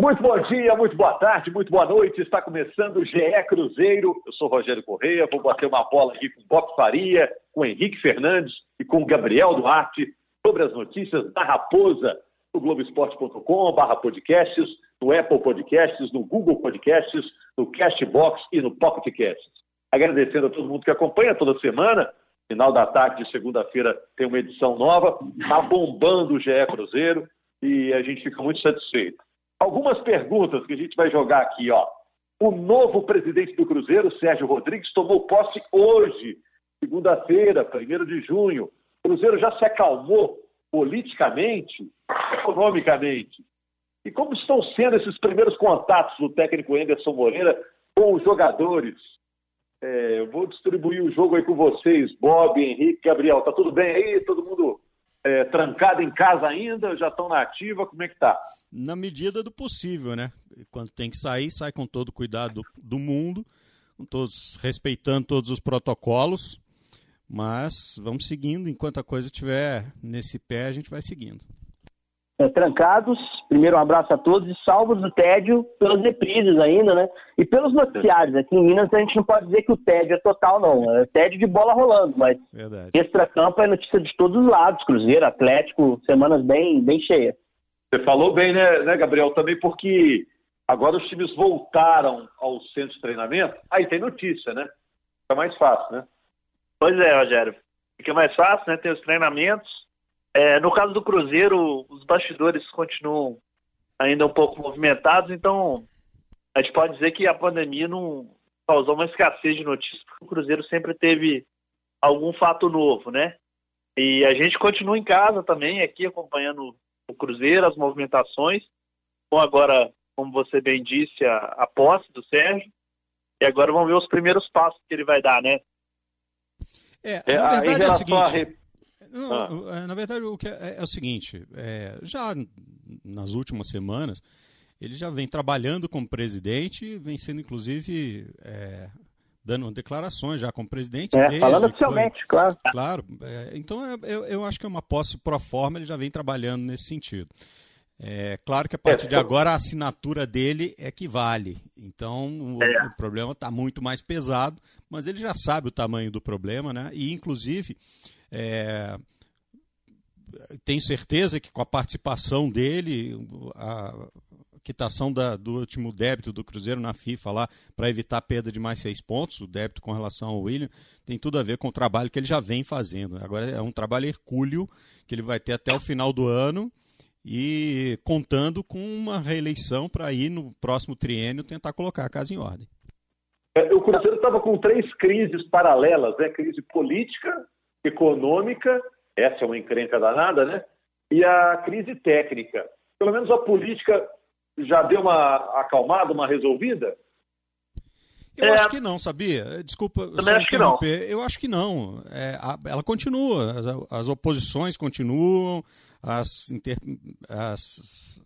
Muito bom dia, muito boa tarde, muito boa noite. Está começando o GE Cruzeiro. Eu sou Rogério Correia, vou bater uma bola aqui com Bob Faria, com Henrique Fernandes e com Gabriel Duarte sobre as notícias da Raposa no Globoesporte.com, barra podcasts, no Apple Podcasts, no Google Podcasts, no Castbox e no Pocket Casts. Agradecendo a todo mundo que acompanha toda semana. Final da tarde de segunda-feira tem uma edição nova. Está bombando o GE Cruzeiro e a gente fica muito satisfeito. Algumas perguntas que a gente vai jogar aqui, ó. O novo presidente do Cruzeiro, Sérgio Rodrigues, tomou posse hoje, segunda-feira, 1 de junho. O Cruzeiro já se acalmou politicamente, economicamente. E como estão sendo esses primeiros contatos do técnico Anderson Moreira com os jogadores? É, eu vou distribuir o jogo aí com vocês, Bob, Henrique, Gabriel. Tá tudo bem aí? Todo mundo é, trancado em casa ainda? Já estão na ativa? Como é que tá? Na medida do possível, né? Quando tem que sair, sai com todo o cuidado do mundo, todos respeitando todos os protocolos. Mas vamos seguindo, enquanto a coisa estiver nesse pé, a gente vai seguindo. É, trancados, primeiro um abraço a todos e salvos do tédio pelas reprises ainda, né? E pelos noticiários. Aqui em Minas a gente não pode dizer que o tédio é total, não. É tédio de bola rolando, mas extra-campo é notícia de todos os lados. Cruzeiro, Atlético, semanas bem, bem cheias. Você falou bem, né, né, Gabriel? Também porque agora os times voltaram ao centro de treinamento, aí tem notícia, né? Fica mais fácil, né? Pois é, Rogério. Fica mais fácil, né? Tem os treinamentos. É, no caso do Cruzeiro, os bastidores continuam ainda um pouco movimentados, então a gente pode dizer que a pandemia não causou uma escassez de notícias, porque o Cruzeiro sempre teve algum fato novo, né? E a gente continua em casa também, aqui acompanhando o Cruzeiro, as movimentações, com agora, como você bem disse, a, a posse do Sérgio, e agora vamos ver os primeiros passos que ele vai dar, né? É, é, na verdade é o seguinte. Não, ah. Na verdade, o que é, é o seguinte: é, já nas últimas semanas, ele já vem trabalhando como presidente, vem sendo inclusive é, dando declarações já como presidente. É, falando oficialmente, claro. Claro. É, então é, eu, eu, acho que é uma posse pro forma, ele já vem trabalhando nesse sentido. É claro que a partir de agora a assinatura dele é que vale. Então o, é. o problema está muito mais pesado, mas ele já sabe o tamanho do problema, né? E inclusive é, tenho certeza que com a participação dele, a quitação da, do último débito do Cruzeiro na FIFA lá, para evitar a perda de mais seis pontos, o débito com relação ao William, tem tudo a ver com o trabalho que ele já vem fazendo. Agora é um trabalho hercúleo que ele vai ter até o final do ano e contando com uma reeleição para ir no próximo triênio tentar colocar a casa em ordem. É, o Cruzeiro estava com três crises paralelas, né? Crise política, econômica, essa é uma encrenca danada, né? E a crise técnica. Pelo menos a política já deu uma acalmada, uma resolvida? Eu é... acho que não, sabia? Desculpa Também acho que não. Eu acho que não. É, a, ela continua, as, as, oposições continuam, as, inter, as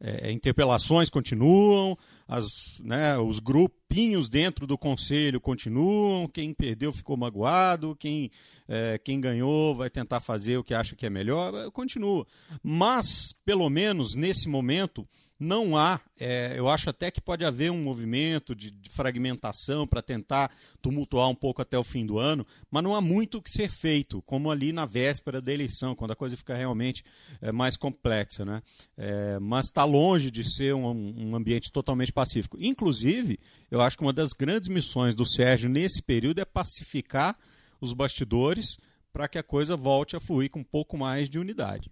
é, interpelações continuam, as, né, os grupinhos dentro do conselho continuam, quem perdeu ficou magoado, quem, é, quem ganhou vai tentar fazer o que acha que é melhor, continua. Mas, pelo menos nesse momento, não há, é, eu acho até que pode haver um movimento de, de fragmentação para tentar tumultuar um pouco até o fim do ano, mas não há muito o que ser feito, como ali na véspera da eleição, quando a coisa fica realmente é, mais complexa. Né? É, mas está longe de ser um, um ambiente totalmente pacífico. Inclusive, eu acho que uma das grandes missões do Sérgio nesse período é pacificar os bastidores para que a coisa volte a fluir com um pouco mais de unidade.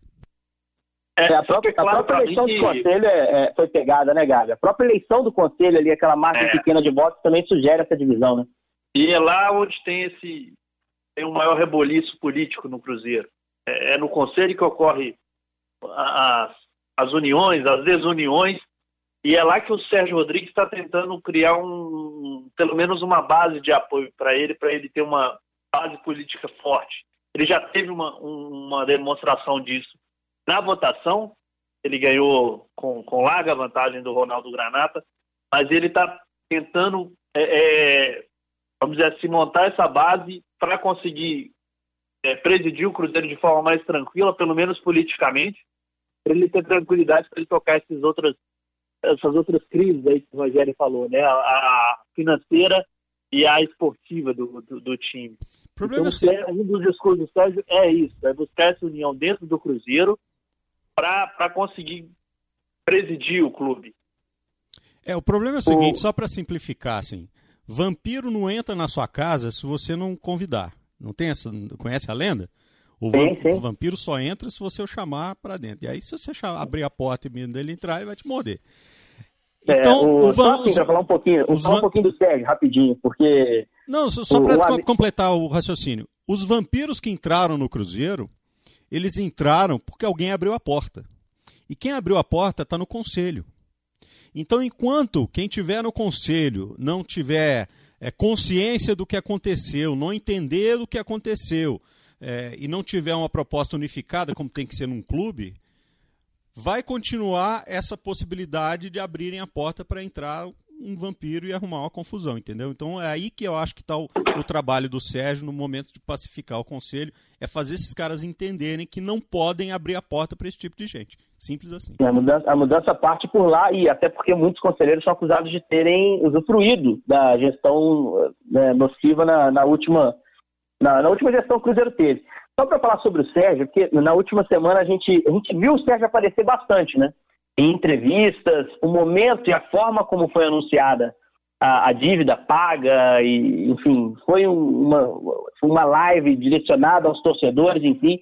É, a própria, claro a própria eleição que... do conselho é, é, foi pegada, né, Gabi? A própria eleição do conselho ali, aquela margem é. pequena de votos, também sugere essa divisão, né? E é lá onde tem esse tem um maior reboliço político no Cruzeiro. É, é no conselho que ocorre as, as uniões, as desuniões, e é lá que o Sérgio Rodrigues está tentando criar um, pelo menos uma base de apoio para ele, para ele ter uma base política forte. Ele já teve uma, uma demonstração disso na votação, ele ganhou com, com larga vantagem do Ronaldo Granata, mas ele está tentando, é, é, vamos dizer assim, montar essa base para conseguir é, presidir o Cruzeiro de forma mais tranquila, pelo menos politicamente, para ele ter tranquilidade para ele tocar esses outros, essas outras crises aí que o Rogério falou, né? A, a financeira e a esportiva do, do, do time. Problema então, é um dos discursos do Sérgio é isso, é buscar essa união dentro do Cruzeiro para conseguir presidir o clube. É, o problema é o seguinte, o... só para simplificar, assim, vampiro não entra na sua casa se você não convidar. Não tem essa, conhece a lenda? O, sim, sim. o vampiro só entra se você o chamar para dentro. E aí, se você chamar, abrir a porta e menino dele entrar, ele vai te morder. É, então, é, o, o Van, só assim, para falar um pouquinho, falar um pouquinho do Sérgio, rapidinho, porque... Não, só para o... completar o raciocínio. Os vampiros que entraram no Cruzeiro, eles entraram porque alguém abriu a porta. E quem abriu a porta está no conselho. Então, enquanto quem tiver no conselho não tiver é, consciência do que aconteceu, não entender do que aconteceu, é, e não tiver uma proposta unificada, como tem que ser num clube, vai continuar essa possibilidade de abrirem a porta para entrar um vampiro e arrumar uma confusão, entendeu? Então é aí que eu acho que está o, o, trabalho do Sérgio no momento de pacificar o conselho, é fazer esses caras entenderem que não podem abrir a porta para esse tipo de gente. Simples assim. A mudança, a mudança parte por lá, e até porque muitos conselheiros são acusados de terem usufruído da gestão né, nociva na, na última na, na última gestão que o Cruzeiro teve. Só para falar sobre o Sérgio, porque na última semana a gente, a gente viu o Sérgio aparecer bastante, né? Em entrevistas, o momento e a forma como foi anunciada a, a dívida paga, e, enfim, foi uma, uma live direcionada aos torcedores, enfim.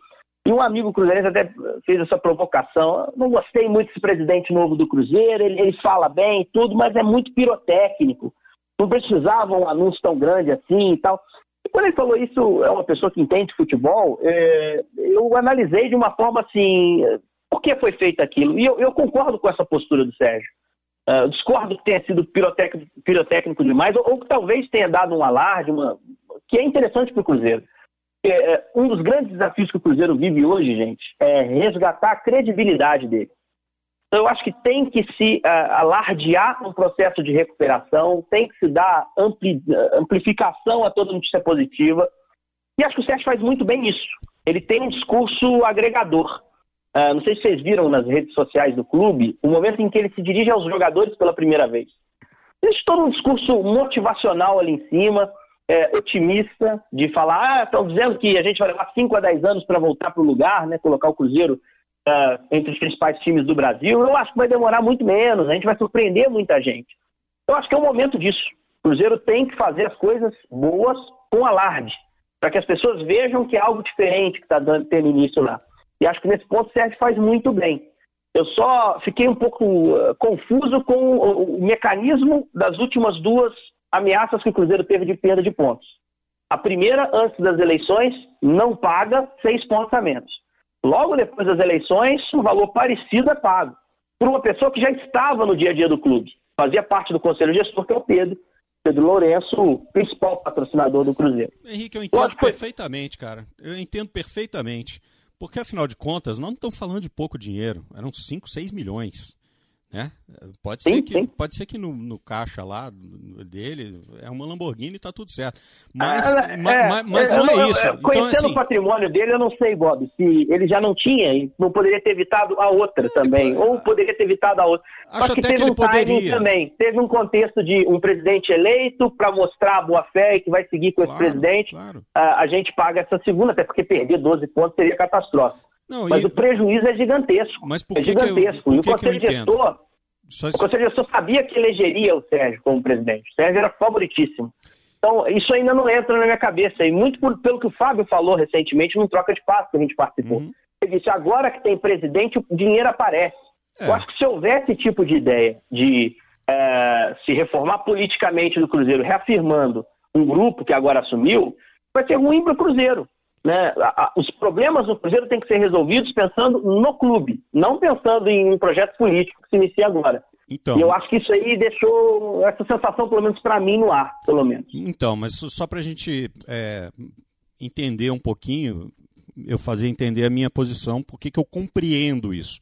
E um amigo cruzeirense até fez essa provocação. Não gostei muito desse presidente novo do Cruzeiro, ele, ele fala bem e tudo, mas é muito pirotécnico. Não precisava um anúncio tão grande assim e tal. E quando ele falou isso, é uma pessoa que entende futebol, é, eu analisei de uma forma assim, por que foi feito aquilo? E eu, eu concordo com essa postura do Sérgio. Uh, discordo que tenha sido pirotécnico, pirotécnico demais, ou, ou, que talvez tenha dado um alarde, uma, que é interessante para o Cruzeiro. É, um dos grandes desafios que o Cruzeiro vive hoje, gente, é resgatar a credibilidade dele. Então, eu acho que tem que se uh, alardear um processo de recuperação, tem que se dar ampli, amplificação a toda notícia positiva. E acho que o Sérgio faz muito bem isso. Ele tem um discurso agregador. Uh, não sei se vocês viram nas redes sociais do clube o momento em que ele se dirige aos jogadores pela primeira vez. Existe todo um discurso motivacional ali em cima, é, otimista, de falar: ah, estão dizendo que a gente vai levar 5 a 10 anos para voltar para o lugar, né, colocar o Cruzeiro uh, entre os principais times do Brasil, eu acho que vai demorar muito menos, a gente vai surpreender muita gente. Eu acho que é o momento disso. O Cruzeiro tem que fazer as coisas boas com alarde, para que as pessoas vejam que é algo diferente que está tendo início lá. E acho que nesse ponto o Sérgio faz muito bem. Eu só fiquei um pouco uh, confuso com o, o mecanismo das últimas duas ameaças que o Cruzeiro teve de perda de pontos. A primeira, antes das eleições, não paga seis pontos a menos. Logo depois das eleições, um valor parecido é pago por uma pessoa que já estava no dia a dia do clube, fazia parte do conselho gestor, que é o Pedro, Pedro Lourenço, principal patrocinador do Cruzeiro. Henrique, eu entendo perfeitamente, cara. Eu entendo perfeitamente. Porque, afinal de contas, não estamos falando de pouco dinheiro. Eram 5, 6 milhões. Né? Pode, sim, ser que, sim. pode ser que no, no, caixa lá dele é uma Lamborghini e tá tudo certo. Mas, é, mas, é, mas não é isso. então, conhecendo assim, o patrimônio dele, eu não sei, Bob, se ele já não tinha e não poderia ter evitado a outra é, também. Ou poderia ter evitado a outra. Acho Só que até teve que um poderia. também. Teve um contexto de um presidente eleito para mostrar a boa fé e que vai seguir com claro, esse presidente. Claro. A, a gente paga essa segunda, até porque perder 12 pontos seria catastrófico. Não, mas e... o prejuízo é gigantesco. Mas por é que gigantesco. Que eu, por que e o conselho gestor. Só... O conselho gestor sabia que elegeria o Sérgio como presidente. O Sérgio era favoritíssimo. Então, isso ainda não entra na minha cabeça. E muito por, pelo que o Fábio falou recentemente num troca de passo que a gente participou. Uhum. Ele disse: agora que tem presidente, o dinheiro aparece. É. Eu acho que se houver esse tipo de ideia de é, se reformar politicamente do Cruzeiro, reafirmando um grupo que agora assumiu, vai ser ruim para o Cruzeiro. Né? Os problemas do Cruzeiro têm que ser resolvidos pensando no clube, não pensando em um projeto político que se inicia agora. Então, e eu acho que isso aí deixou essa sensação, pelo menos para mim, no ar, pelo menos. Então, mas só para a gente é, entender um pouquinho, eu fazer entender a minha posição, por que eu compreendo isso.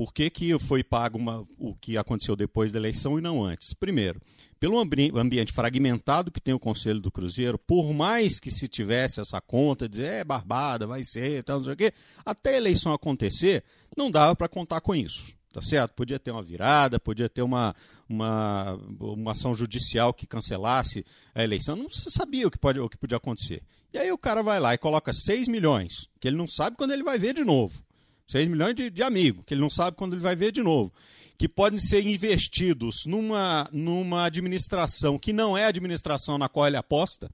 Por que, que foi pago uma, o que aconteceu depois da eleição e não antes? Primeiro, pelo ambi ambiente fragmentado que tem o Conselho do Cruzeiro, por mais que se tivesse essa conta, dizer é barbada, vai ser, tal, não sei o quê, até a eleição acontecer, não dava para contar com isso. tá certo? Podia ter uma virada, podia ter uma, uma, uma ação judicial que cancelasse a eleição, não se sabia o que, pode, o que podia acontecer. E aí o cara vai lá e coloca 6 milhões, que ele não sabe quando ele vai ver de novo. 6 milhões de, de amigo, que ele não sabe quando ele vai ver de novo. Que podem ser investidos numa, numa administração que não é a administração na qual ele aposta.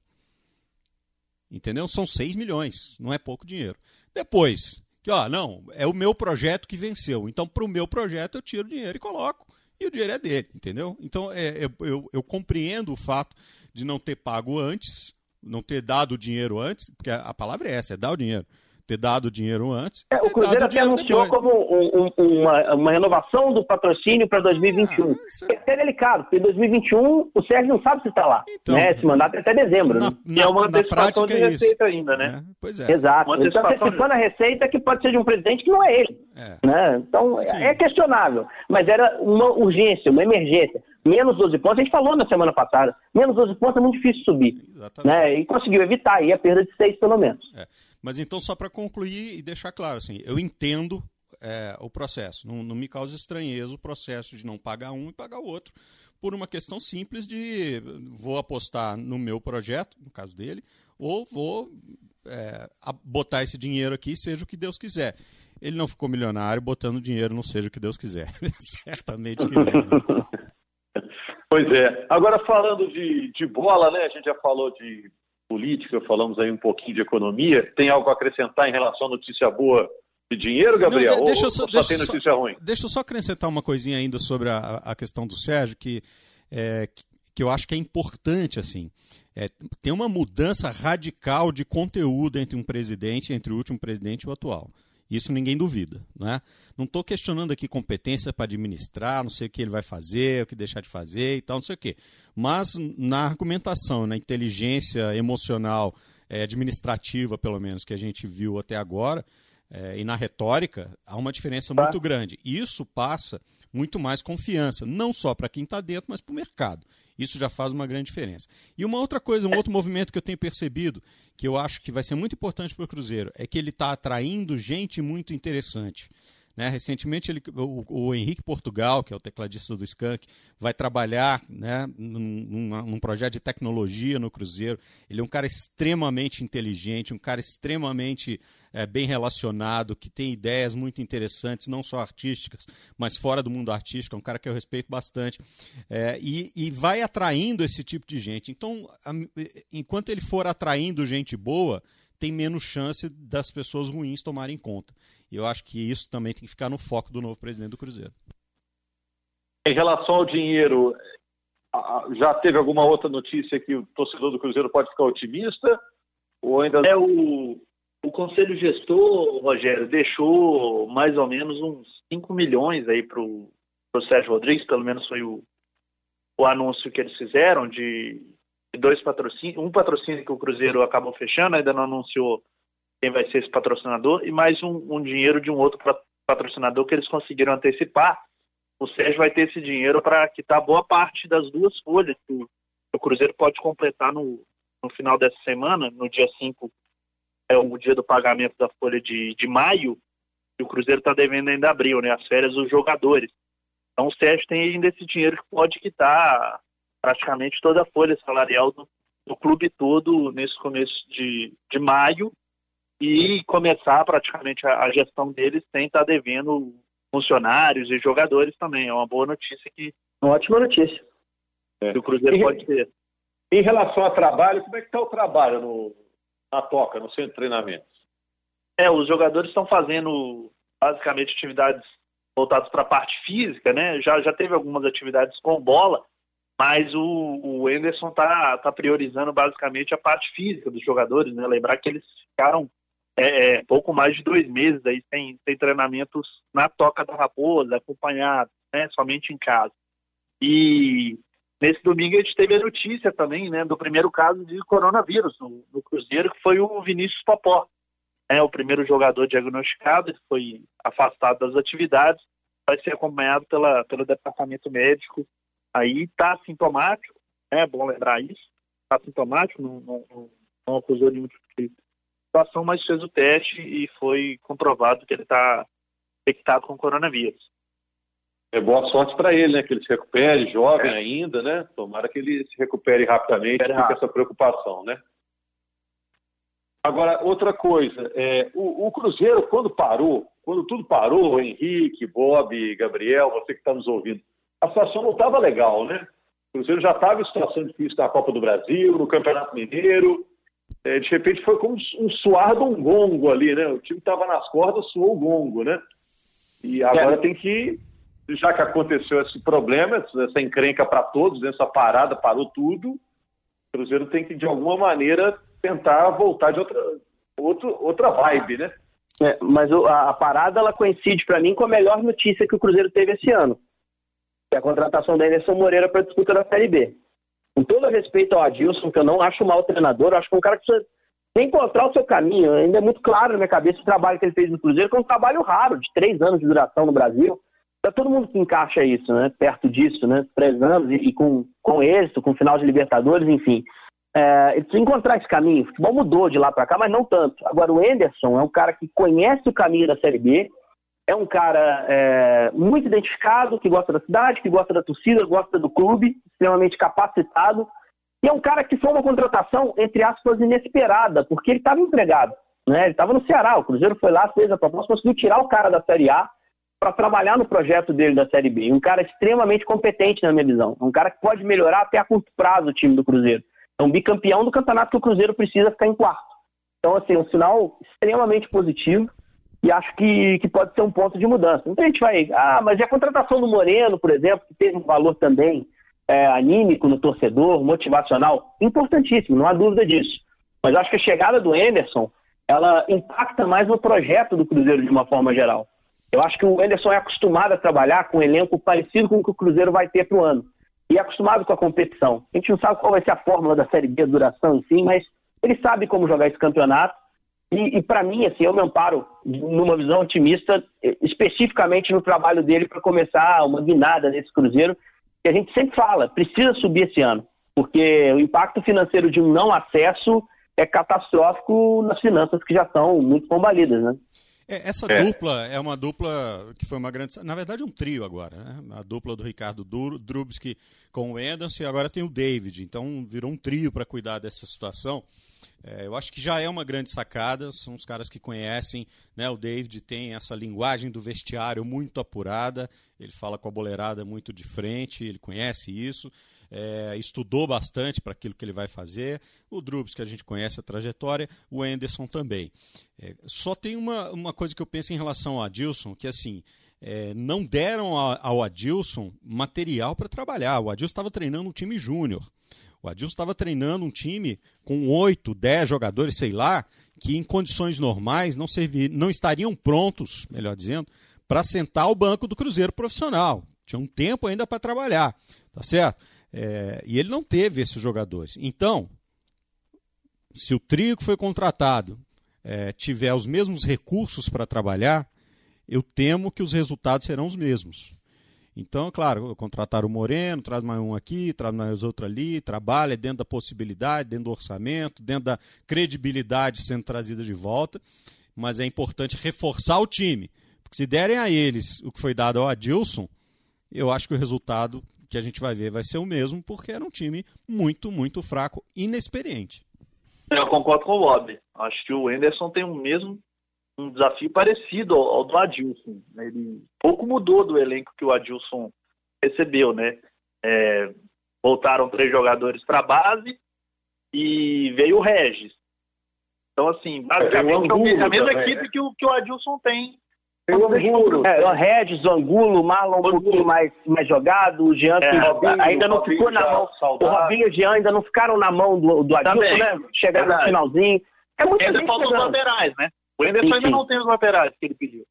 Entendeu? São 6 milhões, não é pouco dinheiro. Depois, que ó, não, é o meu projeto que venceu. Então, para o meu projeto, eu tiro dinheiro e coloco. E o dinheiro é dele, entendeu? Então, é, eu, eu, eu compreendo o fato de não ter pago antes, não ter dado o dinheiro antes, porque a, a palavra é essa, é dar o dinheiro ter dado o dinheiro antes. É, o Cruzeiro até anunciou depois. como um, um, uma, uma, renovação do patrocínio para 2021. Ah, isso... É até delicado, porque em 2021 o Sérgio não sabe se está lá. Então, né? Esse mandato é até dezembro. Na, né? na, é uma antecipação de é receita ainda, né? É, pois é. Exato. Ele está antecipando a receita que pode ser de um presidente que não é ele. É. Né? Então é questionável. Mas era uma urgência, uma emergência menos 12 pontos, a gente falou na semana passada, menos 12 pontos é muito difícil subir. Exatamente. Né? E conseguiu evitar aí a perda de 6 pelo menos. É. Mas então, só para concluir e deixar claro, assim, eu entendo é, o processo. Não, não, me causa estranheza o processo de não pagar um e pagar o outro, por uma questão simples de vou apostar no meu projeto, no caso dele, ou vou é, botar esse dinheiro aqui, seja o que Deus quiser. Ele não ficou milionário botando dinheiro no seja o que Deus quiser. Certamente que não. Pois é. Agora, falando de, de bola, né? A gente já falou de política, falamos aí um pouquinho de economia. Tem algo a acrescentar em relação à notícia boa de dinheiro, Gabriel? Não, deixa só, ou só deixa tem notícia só, ruim? Deixa eu só acrescentar uma coisinha ainda sobre a, a questão do Sérgio, que, é, que eu acho que é importante, assim. É, tem uma mudança radical de conteúdo entre um presidente, entre o último presidente e o atual. Isso ninguém duvida. Né? Não estou questionando aqui competência para administrar, não sei o que ele vai fazer, o que deixar de fazer e tal, não sei o quê. Mas na argumentação, na inteligência emocional, é, administrativa, pelo menos, que a gente viu até agora, é, e na retórica, há uma diferença tá. muito grande. Isso passa muito mais confiança, não só para quem está dentro, mas para o mercado. Isso já faz uma grande diferença. E uma outra coisa, um outro movimento que eu tenho percebido, que eu acho que vai ser muito importante para o Cruzeiro, é que ele está atraindo gente muito interessante. Né? Recentemente, ele, o, o, Henrique Portugal, que é o tecladista do Skank, vai trabalhar né, num, num, projeto de tecnologia no Cruzeiro. Ele é um cara extremamente inteligente, um cara extremamente é, bem relacionado, que tem ideias muito interessantes, não só artísticas, mas fora do mundo artístico. É um cara que eu respeito bastante. É, e, e vai atraindo esse tipo de gente. Então, a, enquanto ele for atraindo gente boa, tem menos chance das pessoas ruins tomarem conta. E eu acho que isso também tem que ficar no foco do novo presidente do Cruzeiro. Em relação ao dinheiro, já teve alguma outra notícia que o torcedor do Cruzeiro pode ficar otimista? Ou ainda... É o, o conselho gestor, Rogério, deixou mais ou menos uns 5 milhões aí para o Sérgio Rodrigues, pelo menos foi o, o anúncio que eles fizeram de dois patrocínios, um patrocínio que o Cruzeiro acabou fechando, ainda não anunciou quem vai ser esse patrocinador, e mais um, um dinheiro de um outro patrocinador que eles conseguiram antecipar. O Sérgio vai ter esse dinheiro para quitar boa parte das duas folhas que o, Cruzeiro pode completar no, no final dessa semana, no dia 5, é o dia do pagamento da folha de, de maio, e o Cruzeiro está devendo ainda abril, né? As férias dos jogadores. Então o Sérgio tem ainda esse dinheiro que pode quitar praticamente toda a folha salarial do, do clube todo nesse começo de, de maio e começar praticamente a, a gestão deles sem estar devendo funcionários e jogadores também. É uma boa notícia que. Uma ótima notícia. É. Que o Cruzeiro e, pode ter. Em relação ao trabalho, como é que está o trabalho no, na Toca, no centro de treinamento? É, os jogadores estão fazendo basicamente atividades voltadas para a parte física, né? Já, já teve algumas atividades com bola, mas o, o Anderson está tá priorizando basicamente a parte física dos jogadores, né? Lembrar que eles ficaram é, é, pouco mais de dois meses aí sem, sem treinamentos na Toca da Raposa, acompanhados, né, somente em casa. E nesse domingo a gente teve a notícia também, né, do primeiro caso de coronavírus no, no Cruzeiro, que foi o Vinícius Popó, é o primeiro jogador diagnosticado, ele foi afastado das atividades, vai ser acompanhado pela, pelo departamento médico, aí está sintomático, é bom lembrar isso, está sintomático, não, não, não acusou nenhum tipo de situação, mas fez o teste e foi comprovado que ele está infectado com coronavírus. É boa sorte para ele, né? Que ele se recupere, jovem é. ainda, né? Tomara que ele se recupere rapidamente, é fica essa preocupação, né? Agora, outra coisa, é, o, o, Cruzeiro, quando parou, quando tudo parou, Henrique, Bob, Gabriel, você que está nos ouvindo, a situação não estava legal, né? O Cruzeiro já estava em situação difícil na Copa do Brasil, no Campeonato Mineiro. É, de repente foi como um suar de um gongo ali, né? O time estava nas cordas, suou o gongo, né? E agora é. tem que, já que aconteceu esse problema, essa encrenca para todos, essa parada parou tudo, o Cruzeiro tem que, de alguma maneira, tentar voltar de outra, outra, outra vibe, né? É, mas a, a, parada ela coincide para mim com a melhor notícia que o Cruzeiro teve esse ano, que é a contratação da Anderson Moreira para a disputa da Série B. Com todo respeito ao Adilson, que eu não acho um mau treinador, acho que é um cara que precisa encontrar o seu caminho. Ainda é muito claro na minha cabeça o trabalho que ele fez no Cruzeiro, que é um trabalho raro, de três anos de duração no Brasil. Para todo mundo que encaixa isso, né? Perto disso, né? Três anos e, e com, com êxito, com final de Libertadores, enfim. É, ele precisa encontrar esse caminho. O futebol mudou de lá para cá, mas não tanto. Agora, o Enderson é um cara que conhece o caminho da Série B, é um cara é, muito identificado, que gosta da cidade, que gosta da torcida, gosta do clube, extremamente capacitado. E é um cara que foi uma contratação, entre aspas, inesperada, porque ele estava empregado. Né? Ele estava no Ceará, o Cruzeiro foi lá, fez a proposta, conseguiu tirar o cara da Série A para trabalhar no projeto dele da Série B. Um cara extremamente competente, na minha visão. Um cara que pode melhorar até a curto prazo o time do Cruzeiro. É um bicampeão do campeonato que o Cruzeiro precisa ficar em quarto. Então, assim, é um sinal extremamente positivo e acho que, que pode ser um ponto de mudança. Então a gente vai. Ah, mas e a contratação do Moreno, por exemplo, que teve um valor também é, anímico no torcedor, motivacional, importantíssimo, não há dúvida disso. Mas acho que a chegada do Enderson ela impacta mais no projeto do Cruzeiro de uma forma geral. Eu acho que o Enderson é acostumado a trabalhar com um elenco parecido com o que o Cruzeiro vai ter para o ano e é acostumado com a competição. A gente não sabe qual vai ser a fórmula da Série B, a duração, enfim, mas ele sabe como jogar esse campeonato. E, e para mim, assim, eu me amparo numa visão otimista, especificamente no trabalho dele para começar uma guinada nesse Cruzeiro, que a gente sempre fala, precisa subir esse ano, porque o impacto financeiro de um não acesso é catastrófico nas finanças que já são muito combalidas, né? É, essa é. dupla é uma dupla que foi uma grande. Na verdade, é um trio agora, né? A dupla do Ricardo Drubski com o Anderson e agora tem o David. Então virou um trio para cuidar dessa situação. É, eu acho que já é uma grande sacada. São os caras que conhecem. Né? O David tem essa linguagem do vestiário muito apurada. Ele fala com a boleirada muito de frente, ele conhece isso é, estudou bastante para aquilo que ele vai fazer. O Drubs, que a gente conhece a trajetória, o Anderson também. É, só tem uma, uma coisa que eu penso em relação ao Adilson, que assim, é, não deram ao Adilson material para trabalhar. O Adilson estava treinando um time júnior. O Adilson estava treinando um time com 8, 10 jogadores, sei lá, que em condições normais não, servir, não estariam prontos, melhor dizendo, para sentar ao banco do Cruzeiro profissional. Tinha um tempo ainda para trabalhar, tá certo? É, e ele não teve esses jogadores. Então, se o trio que foi contratado é, tiver os mesmos recursos para trabalhar, eu temo que os resultados serão os mesmos. Então, claro, contratar o Moreno, traz mais um aqui, traz mais outro ali, trabalha dentro da possibilidade, dentro do orçamento, dentro da credibilidade sendo trazida de volta, mas é importante reforçar o time. Porque se derem a eles o que foi dado ao Adilson, eu acho que o resultado que a gente vai ver vai ser o mesmo, porque era um time muito, muito fraco, inexperiente. Eu concordo com o Bob. Acho que o Enderson tem o mesmo um desafio parecido ao, ao, do Adilson. Ele pouco mudou do elenco que o Adilson recebeu, né? É, voltaram três jogadores para a base e veio o Regis. Então, assim, basicamente é, a mesma equipe que o, que o Adilson tem tem o Angulo. É, o Regis, o Angulo, o Marlon um pouquinho mais, mais jogado, o Jean é, Robinho, ainda não ficou na mão. O Robinho e o Jean ainda não ficaram na mão do, do Adilson, né? Chegaram no finalzinho. É muito Ainda faltam os laterais, né? O Anderson ainda não tem os laterais que ele pediu.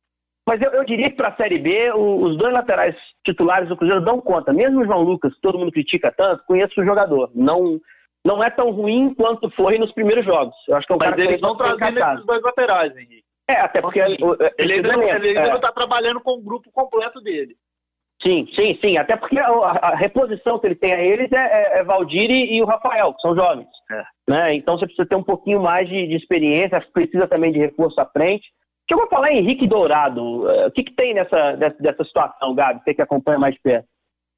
Mas eu, eu diria que para a Série B, o, os dois laterais titulares do Cruzeiro dão conta. Mesmo o João Lucas, que todo mundo critica tanto, conheço o jogador. Não, não é tão ruim quanto foi nos primeiros jogos. Eu acho que é um Mas eles não trazendo esses dois laterais, Henrique. É, até porque. Ele, ele ainda não está é. trabalhando com o grupo completo dele. Sim, sim, sim. Até porque a, a reposição que ele tem a eles é, é, é Valdir e, o Rafael, que são jovens. É. Né? Então você precisa ter um pouquinho mais de, de experiência, precisa também de reforço à frente. Chegou a falar Henrique Dourado. O que, que tem nessa, dessa, dessa situação, Gabi? Você que acompanha mais perto.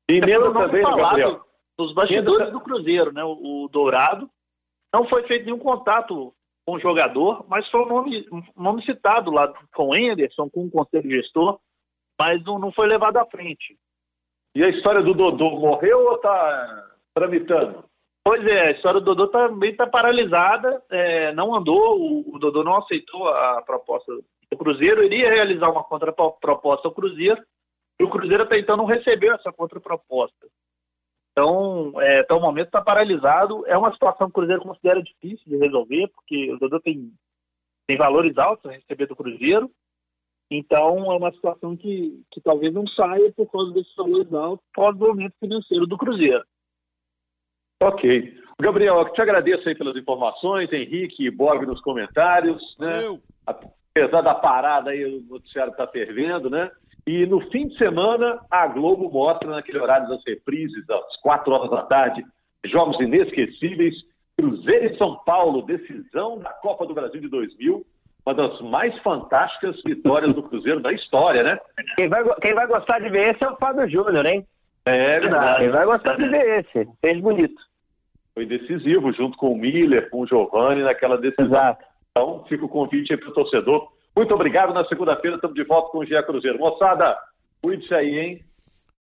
Primeiro, também, Gabriel. Dos bastidores do Cruzeiro, né? O, o Dourado não foi feito nenhum contato com o jogador, mas foi um nome, um nome citado lá com o Anderson, com o conselho gestor, mas não, não foi levado à frente. E a história do Dodô morreu ou está tramitando? Pois é, a história do Dodô também está paralisada, é, não andou, o, o, Dodô não aceitou a proposta do Cruzeiro, iria realizar uma contraproposta ao Cruzeiro, e o Cruzeiro até então não recebeu essa contraproposta. Então, é, até o momento está paralisado. É uma situação que o Cruzeiro considera difícil de resolver, porque o Dodô tem, tem valores altos a receber do Cruzeiro. Então, é uma situação que, que talvez não saia por causa desses valores altos, pós o momento financeiro do Cruzeiro. Ok. Gabriel, eu te agradeço aí pelas informações, Henrique e Bob nos comentários. Né? Apesar da parada aí, o noticiário está fervendo, né? E no fim de semana, a Globo mostra, naquele horário das reprises, às quatro horas da tarde, jogos inesquecíveis, Cruzeiro e São Paulo, decisão da Copa do Brasil de 2000, uma das mais fantásticas vitórias do Cruzeiro da história, né? Quem vai, quem vai gostar de ver esse é o Fábio Júnior, hein? É verdade. Quem vai gostar de ver esse, fez bonito. Foi decisivo, junto com o Miller, com o Giovanni, naquela decisão. Exato. Então, fica o convite aí para o torcedor muito obrigado. Na segunda-feira estamos de volta com o GE Cruzeiro. Moçada, cuide-se aí, hein?